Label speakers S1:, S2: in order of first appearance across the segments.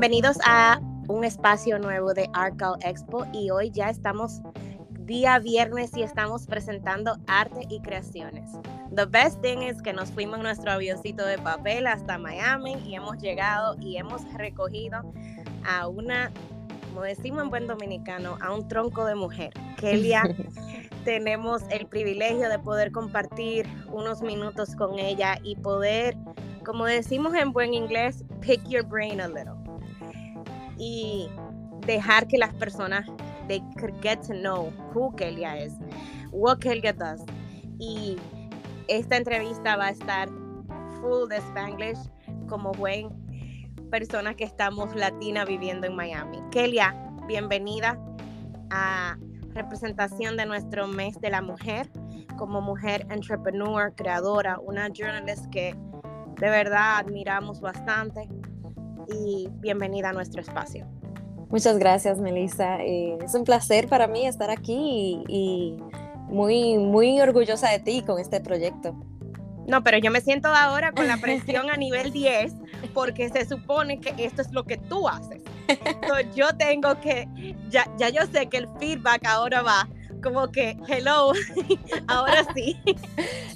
S1: Bienvenidos a un espacio nuevo de Arcal Expo y hoy ya estamos día viernes y estamos presentando arte y creaciones. The best thing is que nos fuimos en nuestro avioncito de papel hasta Miami y hemos llegado y hemos recogido a una, como decimos en buen dominicano, a un tronco de mujer. Kelia, tenemos el privilegio de poder compartir unos minutos con ella y poder, como decimos en buen inglés, pick your brain a little. Y dejar que las personas they get to know who Kelia is, what Kelia does. Y esta entrevista va a estar full de Spanglish como buen persona que estamos latina viviendo en Miami. Kelia, bienvenida a representación de nuestro mes de la mujer como mujer entrepreneur, creadora, una journalist que de verdad admiramos bastante y bienvenida a nuestro espacio.
S2: Muchas gracias, Melissa. Eh, es un placer para mí estar aquí y, muy, muy orgullosa de ti con este proyecto.
S1: No, pero yo me siento ahora con la presión a nivel 10 porque se supone que esto es lo que tú haces. Entonces, yo tengo que, ya, ya yo sé que el feedback ahora va como que, hello, ahora sí.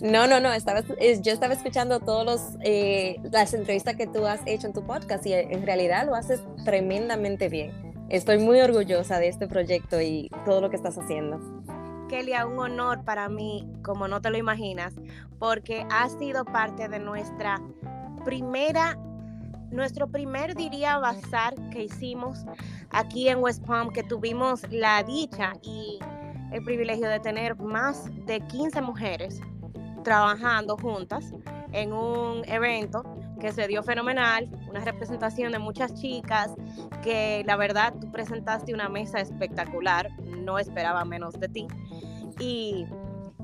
S2: No, no, no, estaba, yo estaba escuchando todas eh, las entrevistas que tú has hecho en tu podcast y en realidad lo haces tremendamente bien. Estoy muy orgullosa de este proyecto y todo lo que estás haciendo.
S1: Kelia, un honor para mí, como no te lo imaginas, porque has sido parte de nuestra primera nuestro primer, diría, bazar que hicimos aquí en West Palm, que tuvimos la dicha y el privilegio de tener más de 15 mujeres trabajando juntas en un evento que se dio fenomenal, una representación de muchas chicas, que la verdad tú presentaste una mesa espectacular, no esperaba menos de ti. Y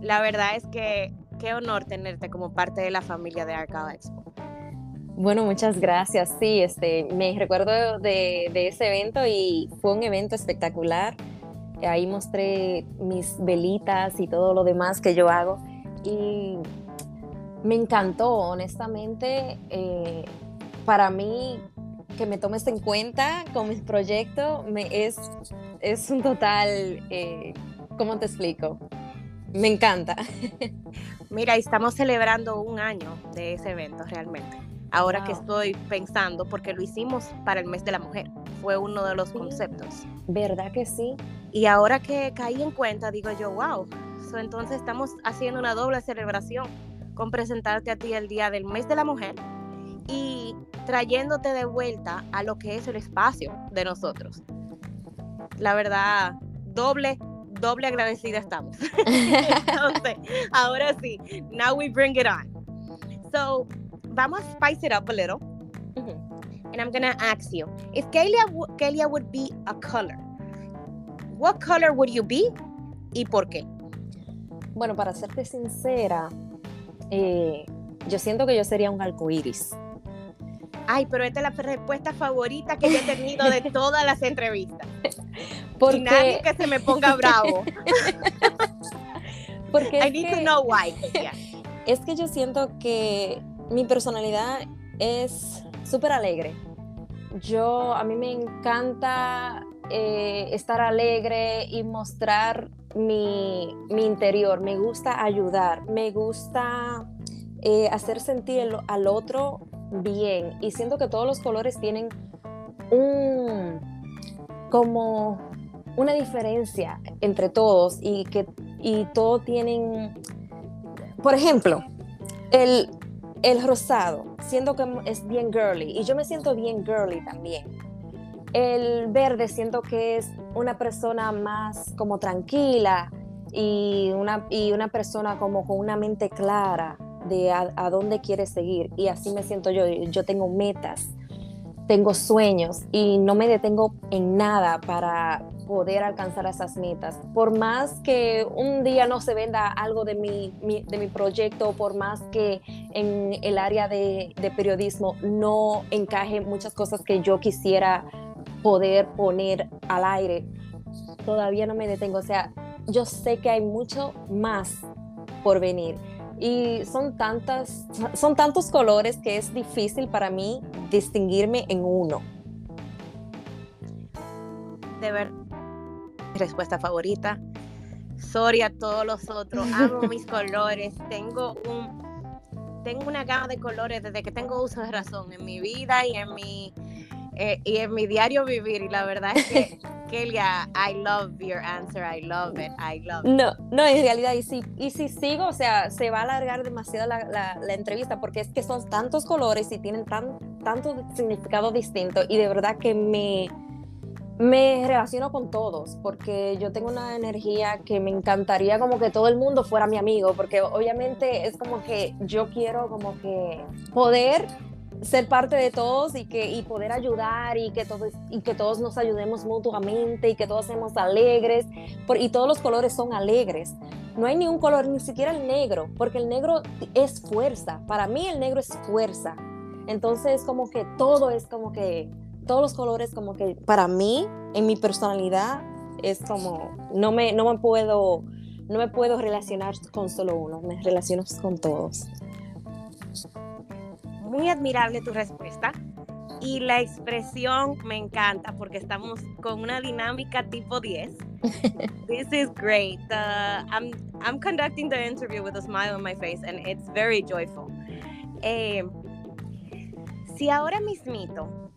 S1: la verdad es que qué honor tenerte como parte de la familia de Arcade Expo.
S2: Bueno, muchas gracias. Sí, este, me recuerdo de, de ese evento y fue un evento espectacular ahí mostré mis velitas y todo lo demás que yo hago. Y me encantó, honestamente. Eh, para mí, que me tomes en cuenta con mi proyecto me, es, es un total, eh, ¿cómo te explico? Me encanta.
S1: Mira, estamos celebrando un año de ese evento realmente. Ahora que estoy pensando, porque lo hicimos para el mes de la mujer, fue uno de los conceptos.
S2: ¿Verdad que sí?
S1: Y ahora que caí en cuenta, digo yo, wow, entonces estamos haciendo una doble celebración con presentarte a ti el día del mes de la mujer y trayéndote de vuelta a lo que es el espacio de nosotros. La verdad, doble, doble agradecida estamos. entonces, ahora sí, now we bring it on. So, vamos a spice it up a little. And I'm gonna ask you, if Kelia, Kelia would be a color, what color would you be y por qué?
S2: Bueno, para serte sincera, eh, yo siento que yo sería un arcoíris.
S1: Ay, pero esta es la respuesta favorita que yo he tenido de todas las entrevistas.
S2: Porque...
S1: Y nadie que se me ponga bravo.
S2: Porque
S1: I need to know why.
S2: Es que yo siento que mi personalidad es súper alegre. Yo, a mí me encanta eh, estar alegre y mostrar mi, interior. Me gusta ayudar, me gusta eh, hacer sentir al otro bien. Y siento que todos los colores tienen un como una diferencia entre todos y que y todos tienen, por ejemplo, el, el rosado, siento que es bien girly y yo me siento bien girly también. El verde siento que es una persona más como tranquila y una, y una persona como con una mente clara de a, dónde quiere seguir. Y así me siento yo. Yo tengo metas, tengo sueños y no me detengo en nada para poder alcanzar esas metas. Por más que un día no se venda algo de mi, de mi proyecto, por más que en el área de, de periodismo no encaje muchas cosas que yo quisiera poder poner al aire, todavía no me detengo. O sea, yo sé que hay mucho más por venir. Y son, tantas, son tantos colores que es difícil para mí distinguirme en uno.
S1: de ver mi respuesta favorita. Sorry a todos los otros, amo mis colores, tengo un tengo una gama de colores desde que tengo uso de razón en mi vida y en mi eh, y en mi diario vivir y la verdad es que Kelia, I love your answer, I love it, I love it.
S2: No, no, en realidad, y si, y si sigo, o sea, se va a alargar demasiado la, la, entrevista porque es que son tantos colores y tienen tan, tanto significado distinto y de verdad que me, me relaciono con todos porque yo tengo una energía que me encantaría como que todo el mundo fuera mi amigo porque obviamente es como que yo quiero como que poder ser parte de todos y, que, y poder ayudar y que, todos, y que todos nos ayudemos mutuamente y que todos seamos alegres. y todos los colores son alegres. No hay ni un color, ni siquiera el negro, porque el negro es fuerza. Para mí el negro es fuerza. Entonces como que todo es como que, todos los colores como que para mí, en mi personalidad, es como, no me, no me puedo, no me puedo relacionar con solo uno, me relaciono con todos
S1: muy admirable tu respuesta y la expresión me encanta porque estamos con una dinámica tipo 10. This is great. I'm, I'm conducting the interview with a smile on my face and it's very joyful. Eh, si ahora mismito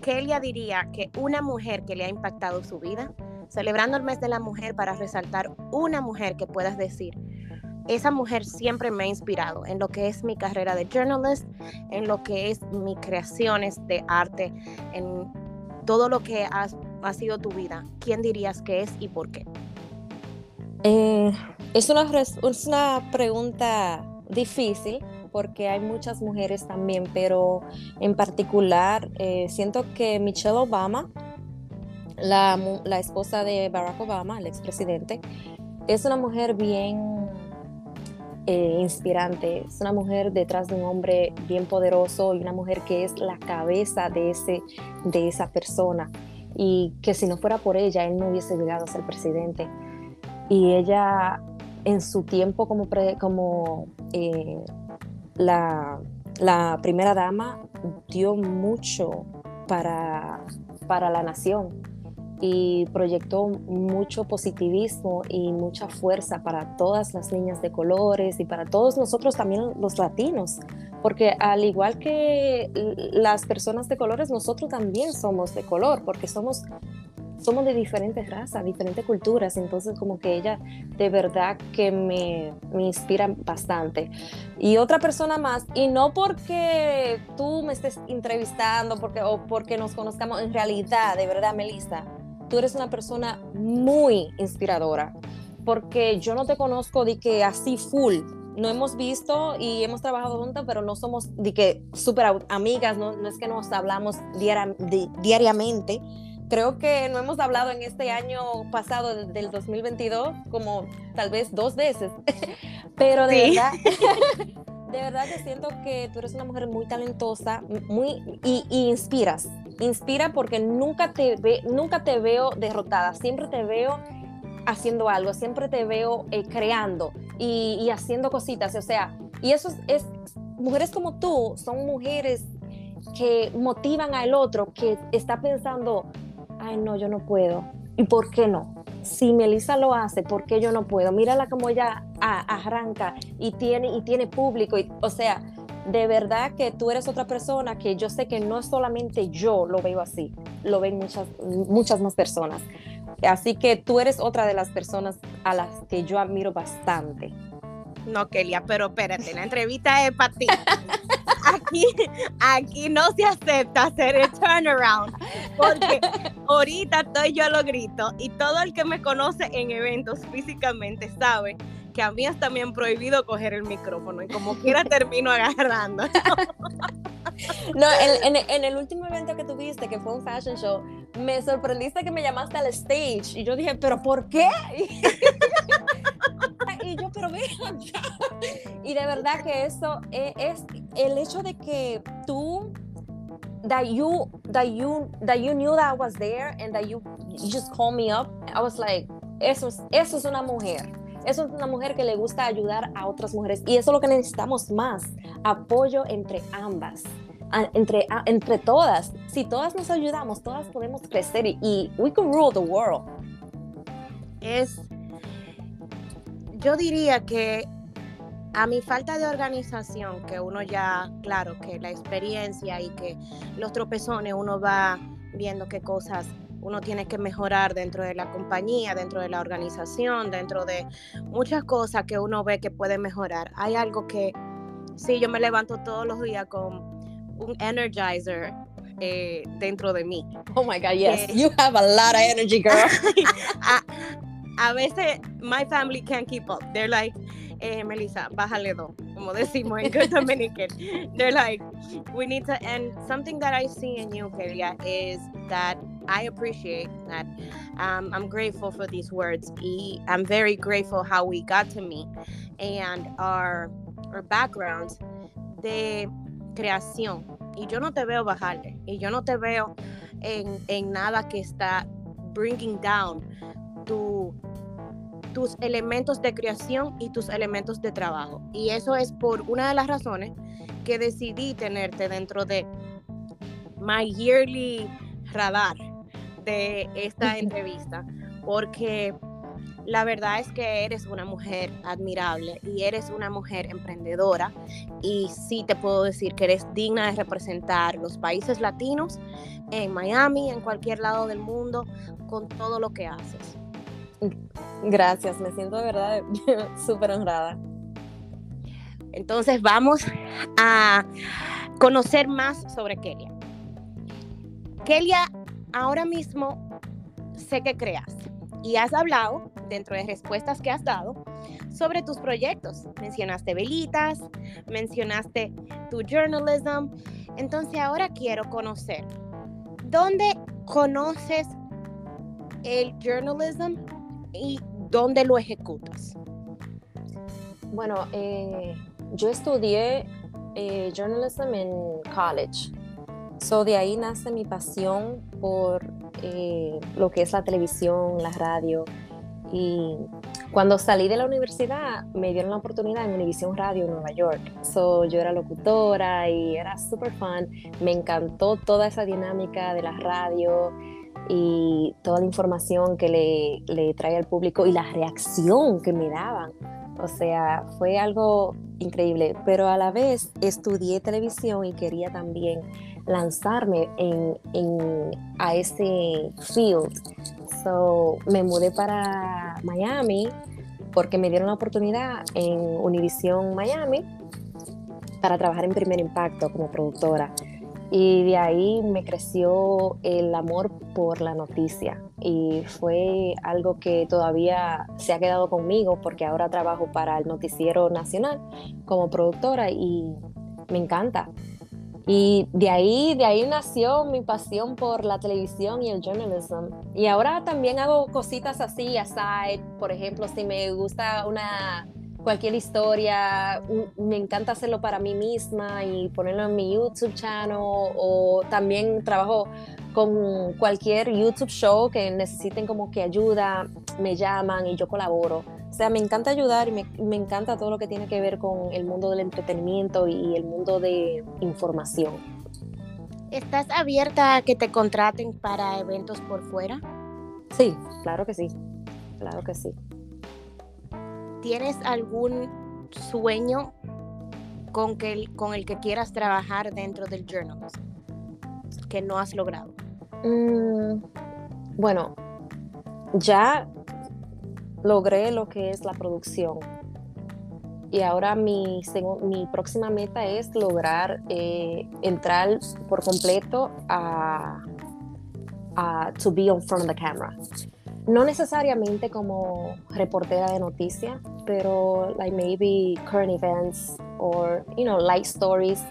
S1: Kelia diría que una mujer que le ha impactado su vida, celebrando el mes de la mujer para resaltar una mujer que puedas decir, esa mujer siempre me ha inspirado en lo que es mi carrera de journalist, en lo que es mis creaciones de arte, en todo lo que ha sido tu vida. ¿Quién dirías que es y por qué?
S2: Eh, es, una, es una pregunta difícil porque hay muchas mujeres también, pero en particular eh, siento que Michelle Obama, la, la esposa de Barack Obama, el expresidente, es una mujer bien eh, inspirante. Es una mujer detrás de un hombre bien poderoso y una mujer que es la cabeza de, ese, de esa persona. Y que si no fuera por ella, él no hubiese llegado a ser presidente. Y ella, en su tiempo como, como eh, la, la primera dama, dio mucho para, para la nación y proyectó mucho positivismo y mucha fuerza para todas las niñas de colores y para todos nosotros también los latinos, porque al igual que las personas de colores, nosotros también somos de color, porque somos somos de diferentes razas, diferentes culturas, entonces como que ella de verdad que me, me, inspira bastante. Y otra persona más, y no porque tú me estés entrevistando porque, o porque nos conozcamos en realidad, de verdad, Melissa, tú eres una persona muy inspiradora, porque yo no te conozco de que así full. No hemos visto y hemos trabajado juntas, pero no somos de que súper amigas, no, no, es que nos hablamos diariamente. Creo que no hemos hablado en este año pasado del 2022 como tal vez dos veces, pero de verdad, de verdad que siento que tú eres una mujer muy talentosa muy, y, y inspiras inspira porque nunca te, ve, nunca te veo derrotada, siempre te veo haciendo algo, siempre te veo eh, creando y, haciendo cositas, o sea, y eso es, mujeres como tú son mujeres que motivan al otro, que está pensando, ay no, yo no puedo, ¿y por qué no? Si Melissa lo hace, ¿por qué yo no puedo? Mírala como ella arranca y tiene, y tiene público, y, o sea, de verdad que tú eres otra persona que yo sé que no solamente yo lo veo así, lo ven muchas, muchas más personas. Así que tú eres otra de las personas a las que yo admiro bastante.
S1: No, Kelia, pero espérate, la entrevista es para ti. Aquí, aquí no se acepta hacer el turnaround, porque ahorita estoy yo a lo grito y todo el que me conoce en eventos físicamente sabe que a mí es también prohibido coger el micrófono y como quiera termino agarrando.
S2: No, en, el último evento que tuviste, que fue un fashion show, me sorprendiste que me llamaste al stage y yo dije, ¿pero por qué? y yo, pero vean Y de verdad que eso es, es el hecho de que tú that you that you that you knew that I was there and that you, you just called me up. I was like, eso es, eso es una mujer. Es una mujer que le gusta ayudar a otras mujeres y eso es lo que necesitamos más, apoyo entre ambas. entre, entre todas. Si todas nos ayudamos, todas podemos crecer y, y we can rule the world.
S1: Es, yo diría que a mi falta de organización, que uno ya, claro, que la experiencia y que los tropezones uno va viendo qué cosas uno tiene que mejorar dentro de la compañía, dentro de la organización, dentro de muchas cosas que uno ve que puede mejorar. Hay algo que, sí, yo me levanto todos los días con un energizer eh, dentro de mí.
S2: Oh my God, yes. you have a lot of energy, girl.
S1: a, a veces, my family can't keep up. They're like, eh, Melissa, bájale dos, como decimos en good Dominican. They're like, we need to, and something that I see in you, Kelia, is that I appreciate that. Um, I'm grateful for these words. I'm very grateful how we got to meet and our, our backgrounds de creación. Y yo no te veo bajarle. Y yo no te veo en, en nada que está bringing down tu tus elementos de creación y tus elementos de trabajo. Y eso es por una de las razones que decidí tenerte dentro de my yearly radar de esta entrevista, porque la verdad es que eres una mujer admirable y eres una mujer emprendedora y sí te puedo decir que eres digna de representar los países latinos en Miami, en cualquier lado del mundo, con todo lo que haces.
S2: Gracias, me siento de verdad súper honrada.
S1: Entonces vamos a conocer más sobre Kelia. Kelia, ahora mismo sé que creas y has hablado, dentro de respuestas que has dado, sobre tus proyectos. Mencionaste velitas, mencionaste tu journalism. Entonces ahora quiero conocer, ¿dónde conoces el journalism y dónde lo ejecutas?
S2: Bueno, eh, yo estudié eh, journalism en college. So de ahí nace mi pasión por eh, lo que es la televisión, la radio. Y cuando salí de la universidad me dieron la oportunidad en Univision Radio en Nueva York. So yo era locutora y era súper fun. Me encantó toda esa dinámica de la radio y toda la información que le, le trae al público y la reacción que me daban. O sea, fue algo increíble, pero a la vez estudié televisión y quería también lanzarme en, en, a ese field. So, me mudé para Miami porque me dieron la oportunidad en Univision Miami para trabajar en Primer Impacto como productora. Y de ahí me creció el amor por la noticia y fue algo que todavía se ha quedado conmigo porque ahora trabajo para el Noticiero Nacional como productora y me encanta. Y de ahí, de ahí nació mi pasión por la televisión y el journalism. Y ahora también hago cositas así, aside. Por ejemplo, si me gusta una cualquier historia, me encanta hacerlo para mí misma y ponerlo en mi YouTube channel o también trabajo con cualquier YouTube show que necesiten como que ayuda, me llaman y yo colaboro. O sea, me encanta ayudar y me, me encanta todo lo que tiene que ver con el mundo del entretenimiento y el mundo de información.
S1: ¿Estás abierta a que te contraten para eventos por fuera?
S2: Sí, claro que sí, claro que sí.
S1: ¿Tienes algún sueño con, con el que quieras trabajar dentro del journalism que no has logrado?
S2: Mm, bueno, ya logré lo que es la producción. Y ahora mi, mi próxima meta es lograr eh, entrar por completo a, a to be on front of the camera no necesariamente como reportera de noticias, pero like maybe current events or you know light stories,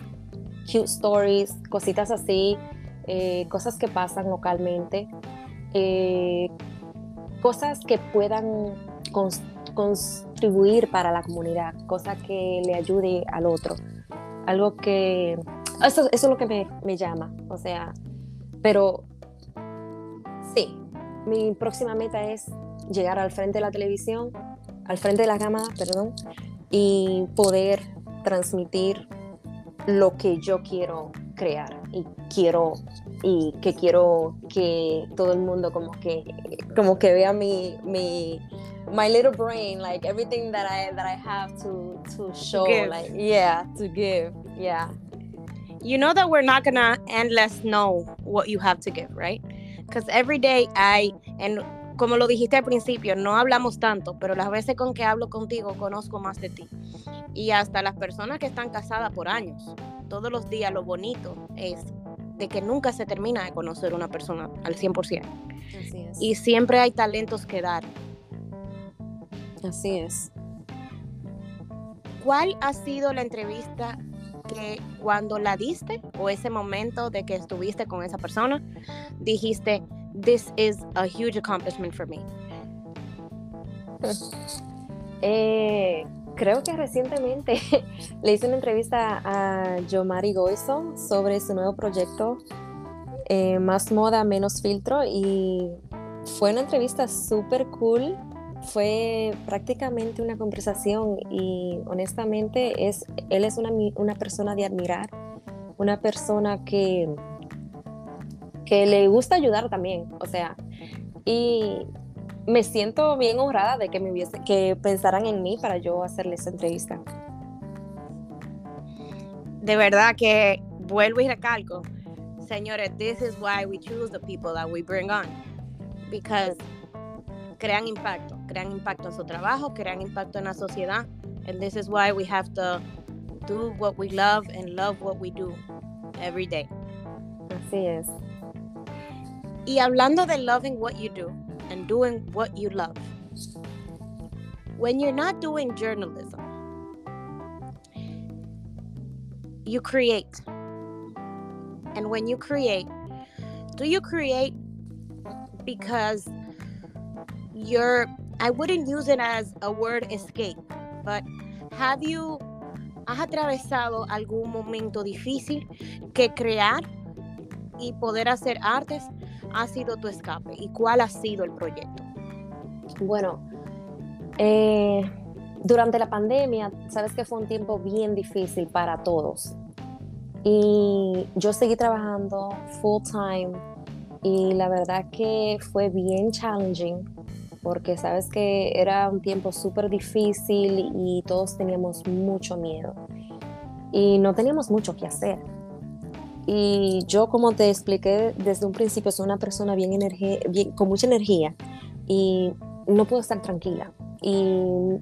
S2: cute stories, cositas así, eh, cosas que pasan localmente, eh, cosas que puedan contribuir para la comunidad, cosas que le ayude al otro, algo que eso, eso es lo que me, me llama, o sea, pero sí, mi próxima meta es llegar al frente de la televisión, al frente de la cámara, perdón, y poder transmitir lo que yo quiero crear y quiero y que quiero que todo el mundo como que como que vea mi mi my little brain like everything that I that I have to to show like yeah to give yeah.
S1: You know that we're not gonna endless know what you have to give right because every day I and como lo dijiste al principio, no hablamos tanto, pero las veces con que hablo contigo conozco más de ti. Y hasta las personas que están casadas por años, todos los días lo bonito es de que nunca se termina de conocer una persona al 100%. Así es. Y siempre hay talentos que dar.
S2: Así es.
S1: ¿Cuál ha sido la entrevista que cuando la diste o ese momento de que estuviste con esa persona, dijiste, this is a huge accomplishment for me?
S2: Eh, creo que recientemente le hice una entrevista a Yomari Goizo sobre su nuevo proyecto eh, Más Moda, Menos Filtro y fue una entrevista súper cool. Fue prácticamente una conversación y honestamente es, él es una, una persona de admirar, una persona que que le gusta ayudar también, o sea, y me siento bien honrada de que me hubiese, que pensaran en mí para yo hacerle esa entrevista.
S1: De verdad que vuelvo y recalco, señores, this is why we choose the people that we bring on, because crean impacto, crean impacto en su trabajo, crean impacto en la sociedad, and this is why we have to do what we love and love what we do every day.
S2: Así es.
S1: Y hablando de loving what you do and doing what you love, when you're not doing journalism, you create. And when you create, do you create because you're, I wouldn't use it as a word escape, but have you, has atravesado algún momento difícil que crear y poder hacer artes ha sido tu escape y cuál ha sido el proyecto?
S2: Bueno, eh, durante la pandemia, sabes que fue un tiempo bien difícil para todos. Y yo seguí trabajando full time y la verdad que fue bien challenging porque sabes que era un tiempo súper difícil y todos teníamos mucho miedo y no teníamos mucho que hacer. Y yo, como te expliqué desde un principio, soy una persona bien, bien con mucha energía y no puedo estar tranquila. Y,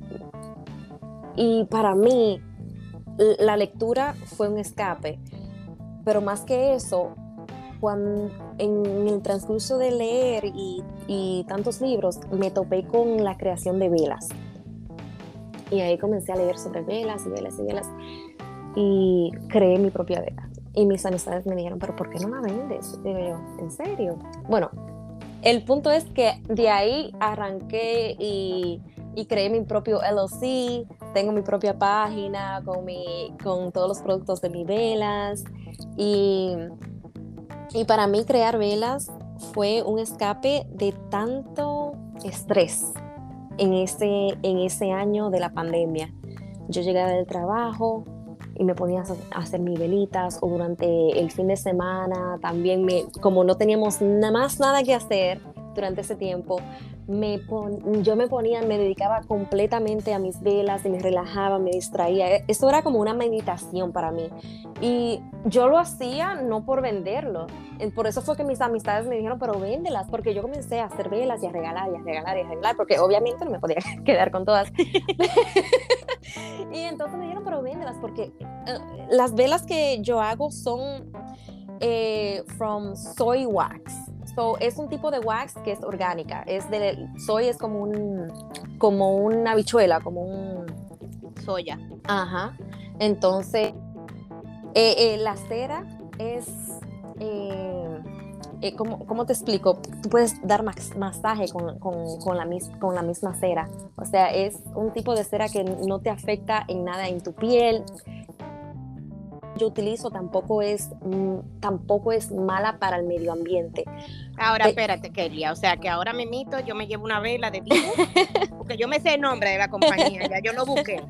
S2: y para mí, la lectura fue un escape. Pero más que eso, cuando, en el transcurso de leer y, y tantos libros, me topé con la creación de velas. Y ahí comencé a leer sobre velas y velas y velas. Y creé mi propia vela. Y mis amistades me dijeron, pero ¿por qué no la vendes? Digo yo, ¿en serio? Bueno, el punto es que de ahí arranqué y, y creé mi propio LLC, tengo mi propia página con, mi, con todos los productos de mis velas y, y para mí crear velas fue un escape de tanto estrés en ese, en ese año de la pandemia. Yo llegué del trabajo, y me ponía a hacer mis velitas o durante el fin de semana también me, como no teníamos nada más nada que hacer durante ese tiempo, me yo me ponía, me dedicaba completamente a mis velas y me relajaba, me distraía. E, eso era como una meditación para mí. Y yo lo hacía no por venderlo. Por eso fue que mis amistades me dijeron, pero véndelas, porque yo comencé a hacer velas y a regalar y a regalar y a regalar, porque obviamente no me podía quedar con todas. y entonces me dijeron, pero véndelas, porque eh, las velas que yo hago son eh, from soy wax es un tipo de wax que es orgánica. Es de, soy es como un, como una habichuela, como un
S1: soya.
S2: Ajá. Entonces, eh, eh, la cera es, eh, ¿cómo, te explico? Tú puedes dar masaje con, con, la con la misma cera. O sea, es un tipo de cera que no te afecta en nada en tu piel yo utilizo tampoco es, mm, tampoco es mala para el medio ambiente.
S1: Ahora, espérate, quería, o sea que ahora me mito, yo me llevo una vela de vino, porque yo me sé el nombre de la compañía, ya yo lo busqué.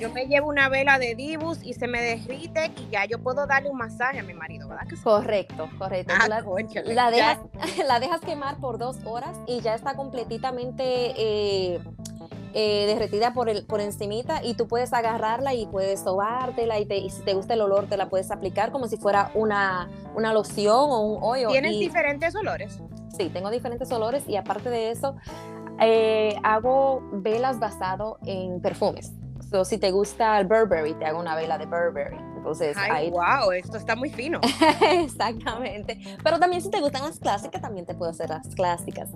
S1: yo me llevo una vela de Dibus y se me derrite y ya yo puedo darle un masaje a mi marido, ¿verdad?
S2: Correcto, correcto.
S1: Ah,
S2: la, dejas, la dejas quemar por dos horas y ya está completamente eh, eh, derretida por, el, por encimita y tú puedes agarrarla y puedes sobártela y, te- y si te gusta el olor te la puedes aplicar como si fuera una, una loción o un hoyo.
S1: ¿Tienes
S2: y-
S1: diferentes olores?
S2: Sí, tengo diferentes olores y aparte de eso, eh, hago velas basado en perfumes. So, si te gusta el Burberry, te hago una vela de Burberry. Entonces,
S1: Ay,
S2: ahí
S1: wow, esto está muy fino.
S2: Exactamente. Pero también si te gustan las clásicas, también te puedo hacer las clásicas.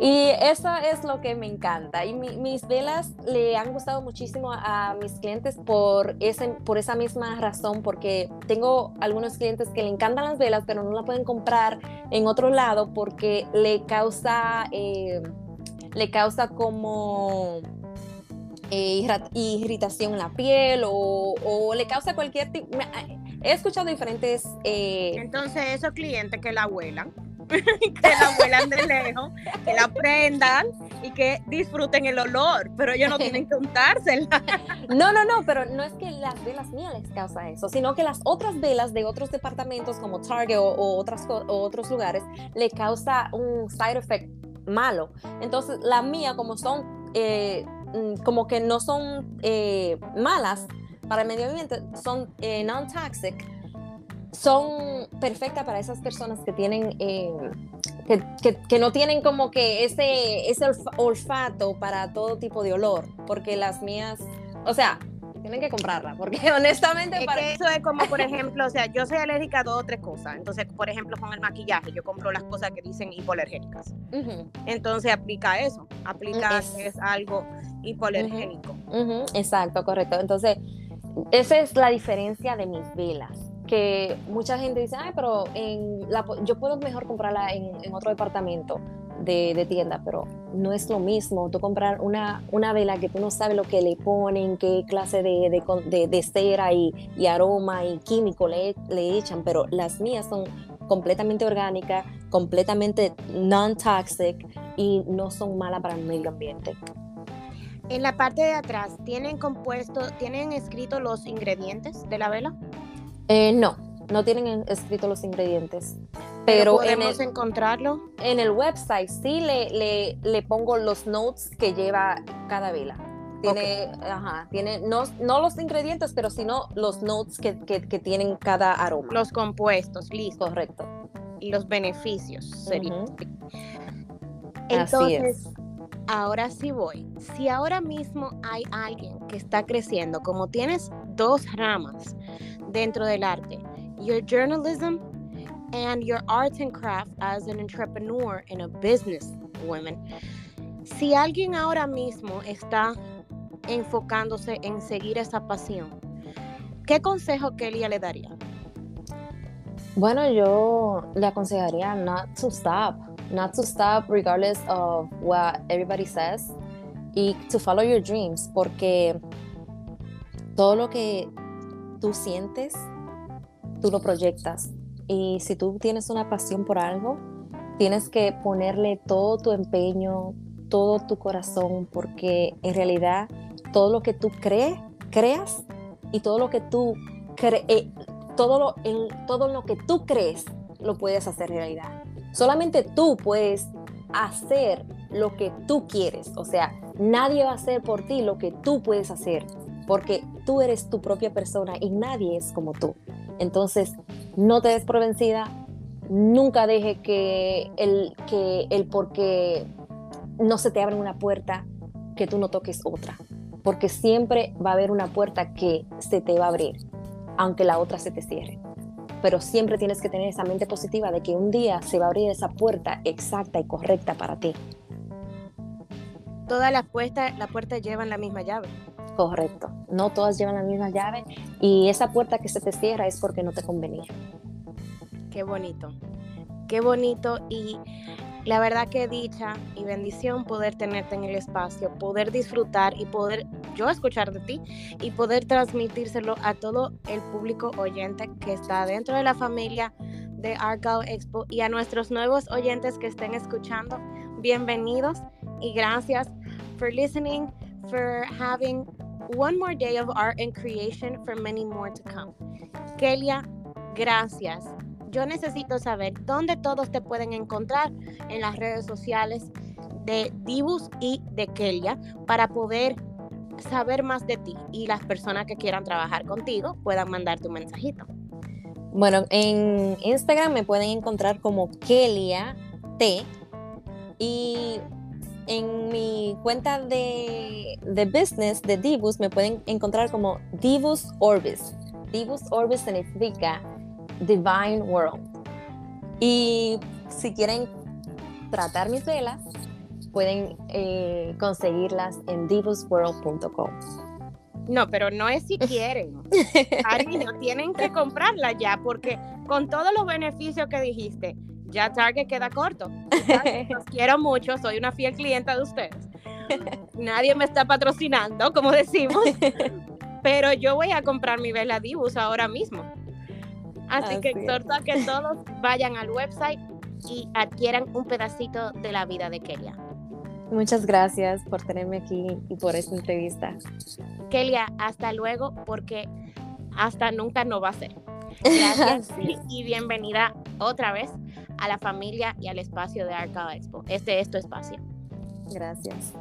S2: Y eso es lo que me encanta. Y mi- mis velas le han gustado muchísimo a mis clientes por, ese, por esa misma razón, porque tengo algunos clientes que le encantan las velas, pero no la pueden comprar en otro lado porque le causa, eh, le causa como eh, irritación en la piel o, o le causa cualquier tipo... He escuchado diferentes... eh,
S1: Entonces, esos clientes que la vuelan, que la vuelan de lejos, que la prendan y que disfruten el olor, pero ellos no tienen que untársela.
S2: No, no, no, pero no es que las velas mías les causa eso, sino que las otras velas de otros departamentos como Target o, o otras, o otros lugares le causa un side effect malo. Entonces, la mía, como son, eh, mm, como que no son eh, malas para el medio ambiente, son eh, non-toxic, son perfectas para esas personas que tienen, eh, que, que- que no tienen como que ese, ese olfa- olfato para todo tipo de olor, porque las mías, o sea, tienen que comprarla, porque honestamente
S1: Es
S2: para...
S1: que eso es como, por ejemplo, o sea, yo soy alérgica a dos o tres cosas. Entonces, por ejemplo, con el maquillaje, yo compro las cosas que dicen hipoalergénicas. Entonces, aplica eso. Aplica
S2: Es-
S1: que es algo hipoalergénico.
S2: exacto, correcto. Entonces, esa es la diferencia de mis velas. Que mucha gente dice, ay, pero en la, yo puedo mejor comprarla en, otro departamento de, tienda, pero no es lo mismo tú comprar una, una vela que tú no sabes lo que le ponen, qué clase de, de, cera y, y aroma y químico le, le echan, pero las mías son completamente orgánicas, completamente non-toxic y no son malas para el medio ambiente.
S1: En la parte de atrás, ¿tienen compuesto, tienen escrito los ingredientes de la vela?
S2: Eh, no, no tienen en- escrito los ingredientes.
S1: Pero
S2: Pero en el,
S1: podemos encontrarlo.
S2: en el website sí le, le, le pongo los notes que lleva cada vela. Tiene, ajá, tiene no, no los ingredientes, pero sino los notes que, que, que tienen cada aroma.
S1: Los compuestos, listo.
S2: Correcto.
S1: Y los beneficios. sería.
S2: Ujú.
S1: Entonces, ahora sí voy. Si ahora mismo hay alguien que está creciendo, como tienes dos ramas dentro del arte, your journalism and your arts and craft as an entrepreneur and a business woman. Si alguien ahora mismo está enfocándose en seguir esa pasión, ¿qué consejo Kelia le daría?
S2: Bueno, yo le aconsejaría not to stop, not to stop regardless of what everybody says y to follow your dreams, porque todo lo que tú sientes, tú lo proyectas. Y si tú tienes una pasión por algo, tienes que ponerle todo tu empeño, todo tu corazón, porque en realidad todo lo que tú crees, creas y todo lo que tú crees, todo lo, en, todo lo que tú crees lo puedes hacer realidad. Solamente tú puedes hacer lo que tú quieres. O sea, nadie va a hacer por ti lo que tú puedes hacer, porque tú eres tu propia persona y nadie es como tú. Entonces, no te des por vencida, nunca deje que el, que el porque no se te abra una puerta, que tú no toques otra, porque siempre va a haber una puerta que se te va a abrir, aunque la otra se te cierre. Pero siempre tienes que tener esa mente positiva de que un día se va a abrir esa puerta exacta y correcta para ti.
S1: Todas las puertas, la puerta llevan la misma llave.
S2: Correcto. No todas llevan la misma llave y esa puerta que se te cierra es porque no te convenía.
S1: Qué bonito, qué bonito y la verdad que dicha y bendición poder tenerte en el espacio, poder disfrutar y poder yo escuchar de ti y poder transmitírselo a todo el público oyente que está dentro de la familia de Argyle Expo y a nuestros nuevos oyentes que estén escuchando. Bienvenidos y gracias for listening, for having One more day of art and creation for many more to come. Kelia, gracias. Yo necesito saber dónde todos te pueden encontrar en las redes sociales de Dibus y de Kelia para poder saber más de ti y las personas que quieran trabajar contigo puedan mandar tu mensajito.
S2: Bueno, en Instagram me pueden encontrar como Kelia T y en mi cuenta de, de business de Divus me pueden encontrar como Divus Orbis. Divus Orbis significa Divine World. Y si quieren tratar mis velas, pueden eh, conseguirlas en divusworld.com.
S1: No, pero no es si quieren. no tienen que comprarla ya, porque con todos los beneficios que dijiste, ya Target queda corto. los quiero mucho, soy una fiel clienta de ustedes. Nadie me está patrocinando, como decimos, pero yo voy a comprar mi vela Divus ahora mismo. Así, que exhorto a que todos vayan al website y adquieran un pedacito de la vida de Kelia.
S2: Muchas gracias por tenerme aquí y por esta entrevista.
S1: Kelia, hasta luego porque hasta nunca no va a ser. Gracias y bienvenida otra vez a la familia y al espacio de Arca Expo. Este es tu espacio.
S2: Gracias.